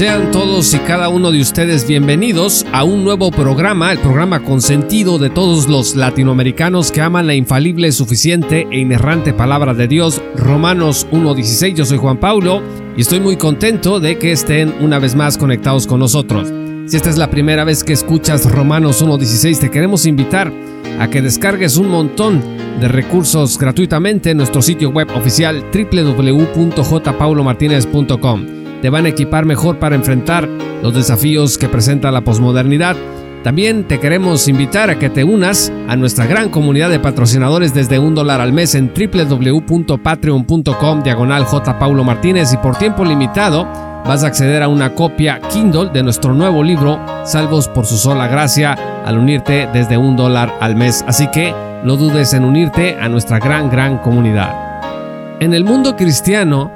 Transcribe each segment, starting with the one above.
Sean todos y cada uno de ustedes bienvenidos a un nuevo programa, el programa consentido de todos los latinoamericanos que aman la infalible, suficiente e inerrante palabra de Dios, Romanos 1.16. Yo soy Juan Paulo y estoy muy contento de que estén una vez más conectados con nosotros. Si esta es la primera vez que escuchas Romanos 1.16, te queremos invitar a que descargues un montón de recursos gratuitamente en nuestro sitio web oficial www.jpaulomartinez.com te van a equipar mejor para enfrentar los desafíos que presenta la posmodernidad. También te queremos invitar a que te unas a nuestra gran comunidad de patrocinadores desde un dólar al mes en www.patreon.com diagonal J. Paulo Martínez y por tiempo limitado vas a acceder a una copia Kindle de nuestro nuevo libro Salvos por su sola gracia al unirte desde un dólar al mes. Así que no dudes en unirte a nuestra gran, gran comunidad. En el mundo cristiano,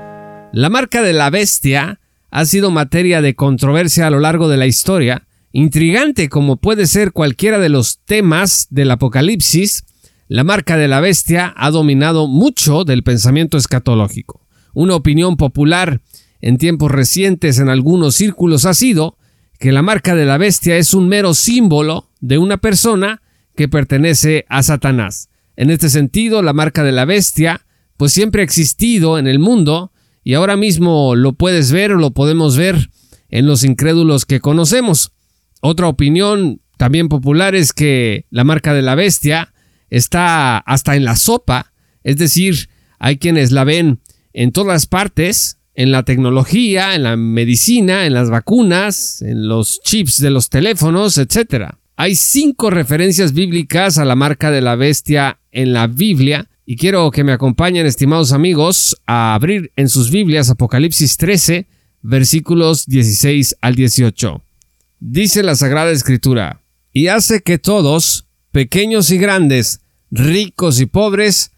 la marca de la bestia ha sido materia de controversia a lo largo de la historia, intrigante como puede ser cualquiera de los temas del Apocalipsis, la marca de la bestia ha dominado mucho del pensamiento escatológico. Una opinión popular en tiempos recientes en algunos círculos ha sido que la marca de la bestia es un mero símbolo de una persona que pertenece a Satanás. En este sentido, la marca de la bestia pues siempre ha existido en el mundo, y ahora mismo lo puedes ver o lo podemos ver en los incrédulos que conocemos. Otra opinión también popular es que la marca de la bestia está hasta en la sopa, es decir, hay quienes la ven en todas partes, en la tecnología, en la medicina, en las vacunas, en los chips de los teléfonos, etc. Hay cinco referencias bíblicas a la marca de la bestia en la Biblia y quiero que me acompañen, estimados amigos, a abrir en sus Biblias Apocalipsis 13, versículos 16 al 18. Dice la Sagrada Escritura, y hace que todos, pequeños y grandes, ricos y pobres,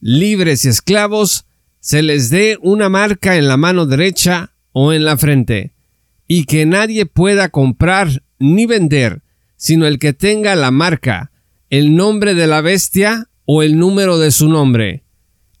libres y esclavos, se les dé una marca en la mano derecha o en la frente, y que nadie pueda comprar ni vender, sino el que tenga la marca, el nombre de la bestia o el número de su nombre.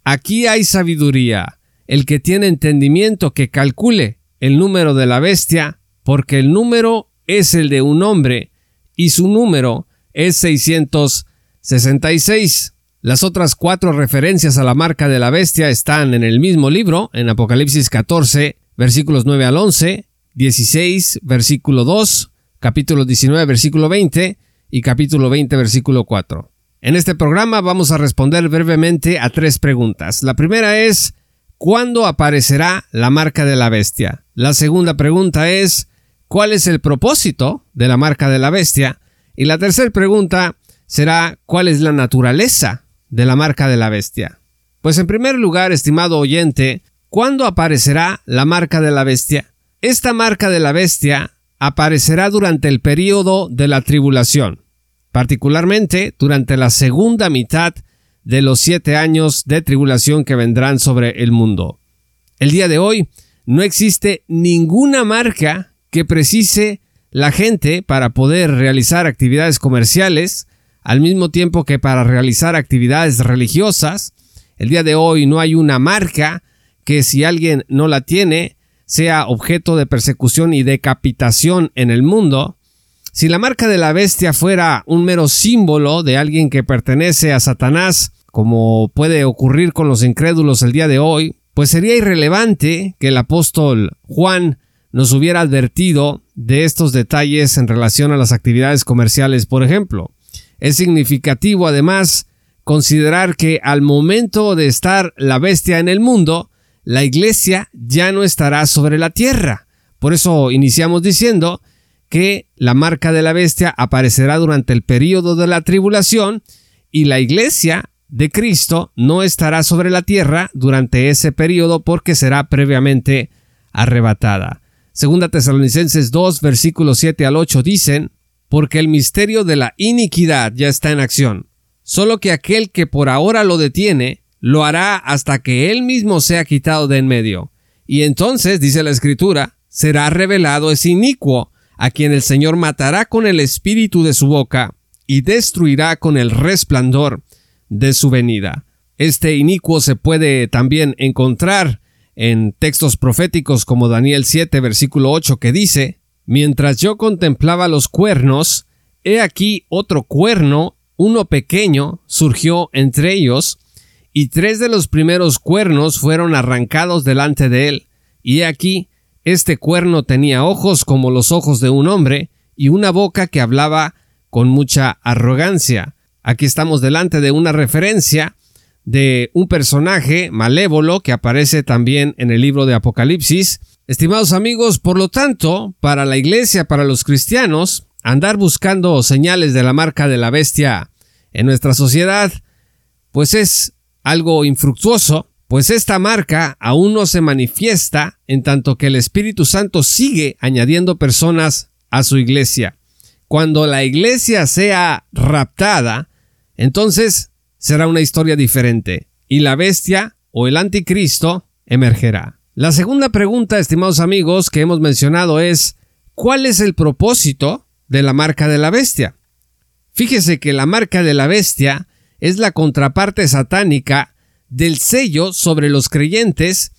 Aquí hay sabiduría. El que tiene entendimiento que calcule el número de la bestia, porque el número es el de un hombre y su número es 666. Las otras cuatro referencias a la marca de la bestia están en el mismo libro, en Apocalipsis 14, versículos 9 al 11, 16, versículo 2, capítulo 19, versículo 20 y capítulo 20, versículo 4. En este programa vamos a responder brevemente a tres preguntas. La primera es, ¿cuándo aparecerá la marca de la bestia? La segunda pregunta es, ¿cuál es el propósito de la marca de la bestia? Y la tercera pregunta será, ¿cuál es la naturaleza de la marca de la bestia? Pues en primer lugar, estimado oyente, ¿cuándo aparecerá la marca de la bestia? Esta marca de la bestia aparecerá durante el período de la tribulación particularmente durante la segunda mitad de los siete años de tribulación que vendrán sobre el mundo. El día de hoy no existe ninguna marca que precise la gente para poder realizar actividades comerciales, al mismo tiempo que para realizar actividades religiosas. El día de hoy no hay una marca que si alguien no la tiene sea objeto de persecución y decapitación en el mundo. Si la marca de la bestia fuera un mero símbolo de alguien que pertenece a Satanás, como puede ocurrir con los incrédulos el día de hoy, pues sería irrelevante que el apóstol Juan nos hubiera advertido de estos detalles en relación a las actividades comerciales, por ejemplo. Es significativo además considerar que al momento de estar la bestia en el mundo, la iglesia ya no estará sobre la tierra. Por eso iniciamos diciendo que la marca de la bestia aparecerá durante el período de la tribulación y la iglesia de Cristo no estará sobre la tierra durante ese período porque será previamente arrebatada. Segunda Tesalonicenses 2 versículos 7 al 8 dicen, porque el misterio de la iniquidad ya está en acción. solo que aquel que por ahora lo detiene, lo hará hasta que él mismo sea quitado de en medio. Y entonces, dice la Escritura, será revelado ese inicuo, a quien el Señor matará con el espíritu de su boca y destruirá con el resplandor de su venida. Este inicuo se puede también encontrar en textos proféticos como Daniel 7 versículo 8 que dice, Mientras yo contemplaba los cuernos, he aquí otro cuerno, uno pequeño, surgió entre ellos, y tres de los primeros cuernos fueron arrancados delante de él, y he aquí este cuerno tenía ojos como los ojos de un hombre, y una boca que hablaba con mucha arrogancia. Aquí estamos delante de una referencia de un personaje malévolo que aparece también en el libro de Apocalipsis. Estimados amigos, por lo tanto, para la iglesia, para los cristianos, andar buscando señales de la marca de la bestia en nuestra sociedad, pues es algo infructuoso, pues esta marca aún no se manifiesta en tanto que el Espíritu Santo sigue añadiendo personas a su iglesia. Cuando la iglesia sea raptada, entonces será una historia diferente y la bestia o el anticristo emergerá. La segunda pregunta, estimados amigos, que hemos mencionado es ¿cuál es el propósito de la marca de la bestia? Fíjese que la marca de la bestia es la contraparte satánica del sello sobre los creyentes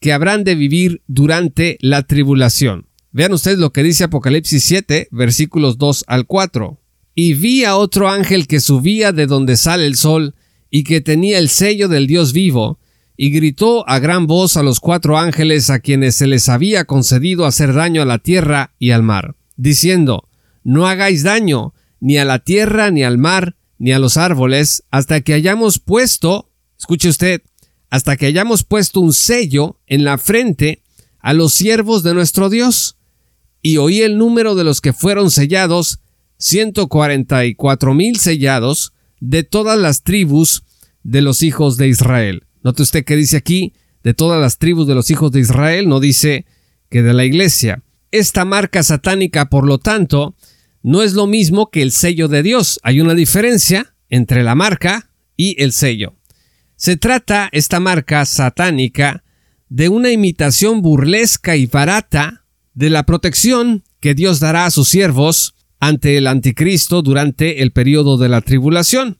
que habrán de vivir durante la tribulación. Vean ustedes lo que dice Apocalipsis 7, versículos 2 al 4 y vi a otro ángel que subía de donde sale el sol, y que tenía el sello del Dios vivo, y gritó a gran voz a los cuatro ángeles a quienes se les había concedido hacer daño a la tierra y al mar, diciendo, No hagáis daño, ni a la tierra, ni al mar, ni a los árboles, hasta que hayamos puesto, escuche usted, hasta que hayamos puesto un sello en la frente a los siervos de nuestro Dios. Y oí el número de los que fueron sellados, 144 mil sellados de todas las tribus de los hijos de Israel. Note usted que dice aquí de todas las tribus de los hijos de Israel, no dice que de la iglesia. Esta marca satánica, por lo tanto, no es lo mismo que el sello de Dios. Hay una diferencia entre la marca y el sello. Se trata, esta marca satánica, de una imitación burlesca y barata de la protección que Dios dará a sus siervos ante el anticristo durante el periodo de la tribulación.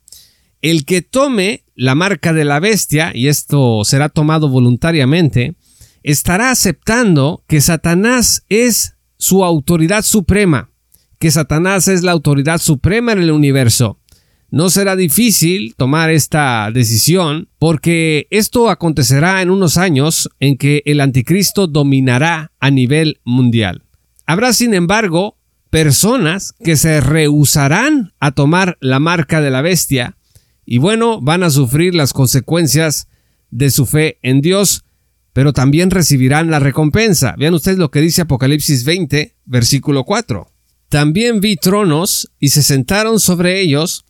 El que tome la marca de la bestia, y esto será tomado voluntariamente, estará aceptando que Satanás es su autoridad suprema, que Satanás es la autoridad suprema en el universo. No será difícil tomar esta decisión porque esto acontecerá en unos años en que el anticristo dominará a nivel mundial. Habrá, sin embargo, personas que se rehusarán a tomar la marca de la bestia y bueno, van a sufrir las consecuencias de su fe en Dios, pero también recibirán la recompensa. Vean ustedes lo que dice Apocalipsis 20, versículo 4. También vi tronos y se sentaron sobre ellos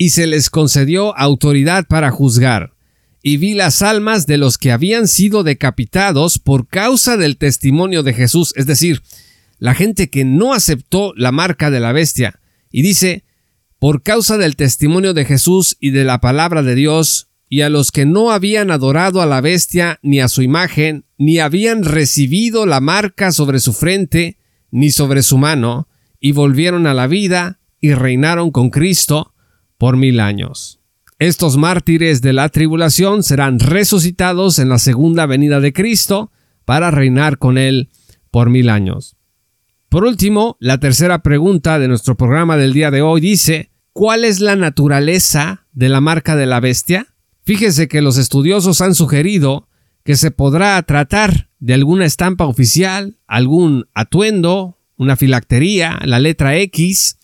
y se les concedió autoridad para juzgar. Y vi las almas de los que habían sido decapitados por causa del testimonio de Jesús, es decir, la gente que no aceptó la marca de la bestia. Y dice, por causa del testimonio de Jesús y de la palabra de Dios, y a los que no habían adorado a la bestia ni a su imagen, ni habían recibido la marca sobre su frente, ni sobre su mano, y volvieron a la vida y reinaron con Cristo por mil años. Estos mártires de la tribulación serán resucitados en la segunda venida de Cristo para reinar con él por mil años. Por último, la tercera pregunta de nuestro programa del día de hoy dice, ¿cuál es la naturaleza de la marca de la bestia? Fíjese que los estudiosos han sugerido que se podrá tratar de alguna estampa oficial, algún atuendo, una filactería, la letra X,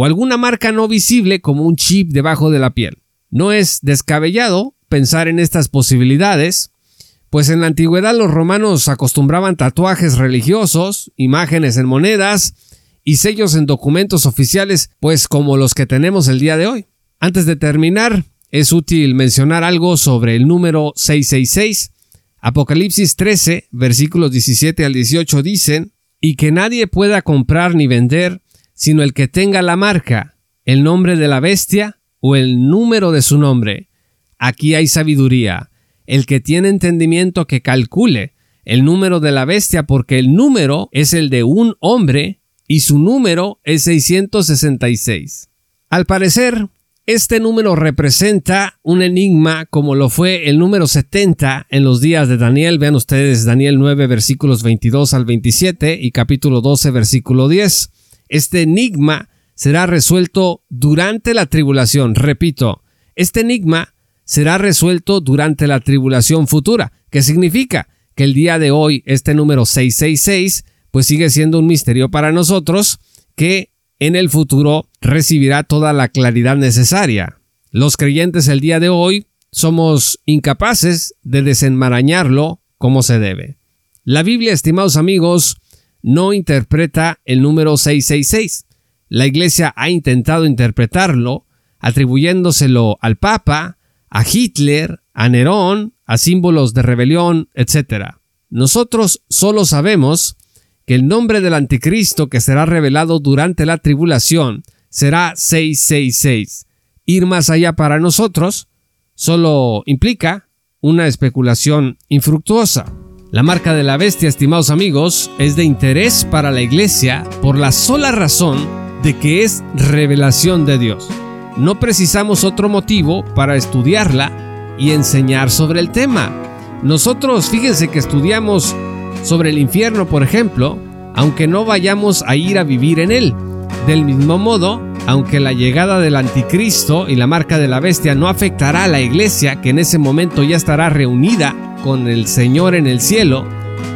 o alguna marca no visible como un chip debajo de la piel. No es descabellado pensar en estas posibilidades, pues en la antigüedad los romanos acostumbraban tatuajes religiosos, imágenes en monedas y sellos en documentos oficiales, pues como los que tenemos el día de hoy. Antes de terminar, es útil mencionar algo sobre el número 666. Apocalipsis 13, versículos 17 al 18 dicen, y que nadie pueda comprar ni vender, sino el que tenga la marca, el nombre de la bestia o el número de su nombre, aquí hay sabiduría. El que tiene entendimiento que calcule el número de la bestia, porque el número es el de un hombre y su número es 666. Al parecer, este número representa un enigma como lo fue el número 70 en los días de Daniel. Vean ustedes Daniel 9 versículos 22 al 27 y capítulo 12 versículo 10. Este enigma será resuelto durante la tribulación. Repito, este enigma será resuelto durante la tribulación futura, ¿Qué significa que el día de hoy este número 666 pues sigue siendo un misterio para nosotros que en el futuro recibirá toda la claridad necesaria. Los creyentes el día de hoy somos incapaces de desenmarañarlo como se debe. La Biblia, estimados amigos, no interpreta el número 666. La Iglesia ha intentado interpretarlo atribuyéndoselo al Papa, a Hitler, a Nerón, a símbolos de rebelión, etc. Nosotros solo sabemos que el nombre del anticristo que será revelado durante la tribulación será 666. Ir más allá para nosotros solo implica una especulación infructuosa. La marca de la bestia, estimados amigos, es de interés para la iglesia por la sola razón de que es revelación de Dios. No precisamos otro motivo para estudiarla y enseñar sobre el tema. Nosotros, fíjense que estudiamos sobre el infierno, por ejemplo, aunque no vayamos a ir a vivir en él. Del mismo modo, aunque la llegada del anticristo y la marca de la bestia no afectará a la iglesia, que en ese momento ya estará reunida con el Señor en el cielo,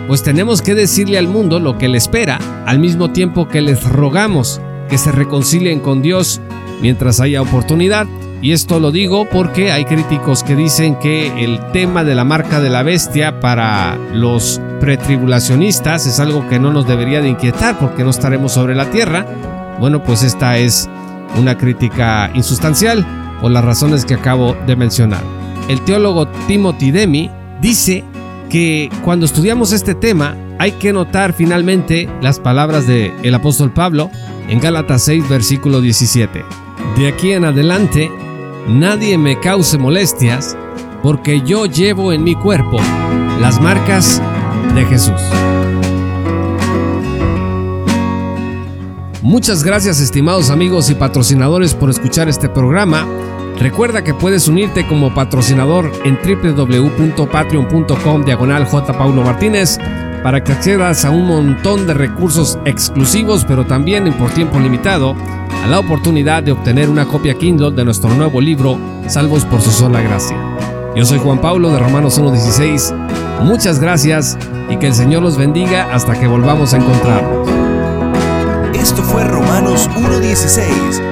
pues tenemos que decirle al mundo lo que le espera, al mismo tiempo que les rogamos que se reconcilien con Dios mientras haya oportunidad. Y esto lo digo porque hay críticos que dicen que el tema de la marca de la bestia para los pretribulacionistas es algo que no nos debería de inquietar porque no estaremos sobre la tierra. Bueno, pues esta es una crítica insustancial por las razones que acabo de mencionar. El teólogo Timothy Demi dice que cuando estudiamos este tema hay que notar finalmente las palabras del el apóstol Pablo en Gálatas 6 versículo 17. De aquí en adelante nadie me cause molestias, porque yo llevo en mi cuerpo las marcas de Jesús. Muchas gracias estimados amigos y patrocinadores por escuchar este programa. Recuerda que puedes unirte como patrocinador en www.patreon.com diagonal J. Paulo Martínez para que accedas a un montón de recursos exclusivos pero también por tiempo limitado a la oportunidad de obtener una copia Kindle de nuestro nuevo libro, Salvos por su sola gracia. Yo soy Juan Pablo de Romanos 1.16. Muchas gracias y que el Señor los bendiga hasta que volvamos a encontrarnos. Esto fue Romanos 1.16 con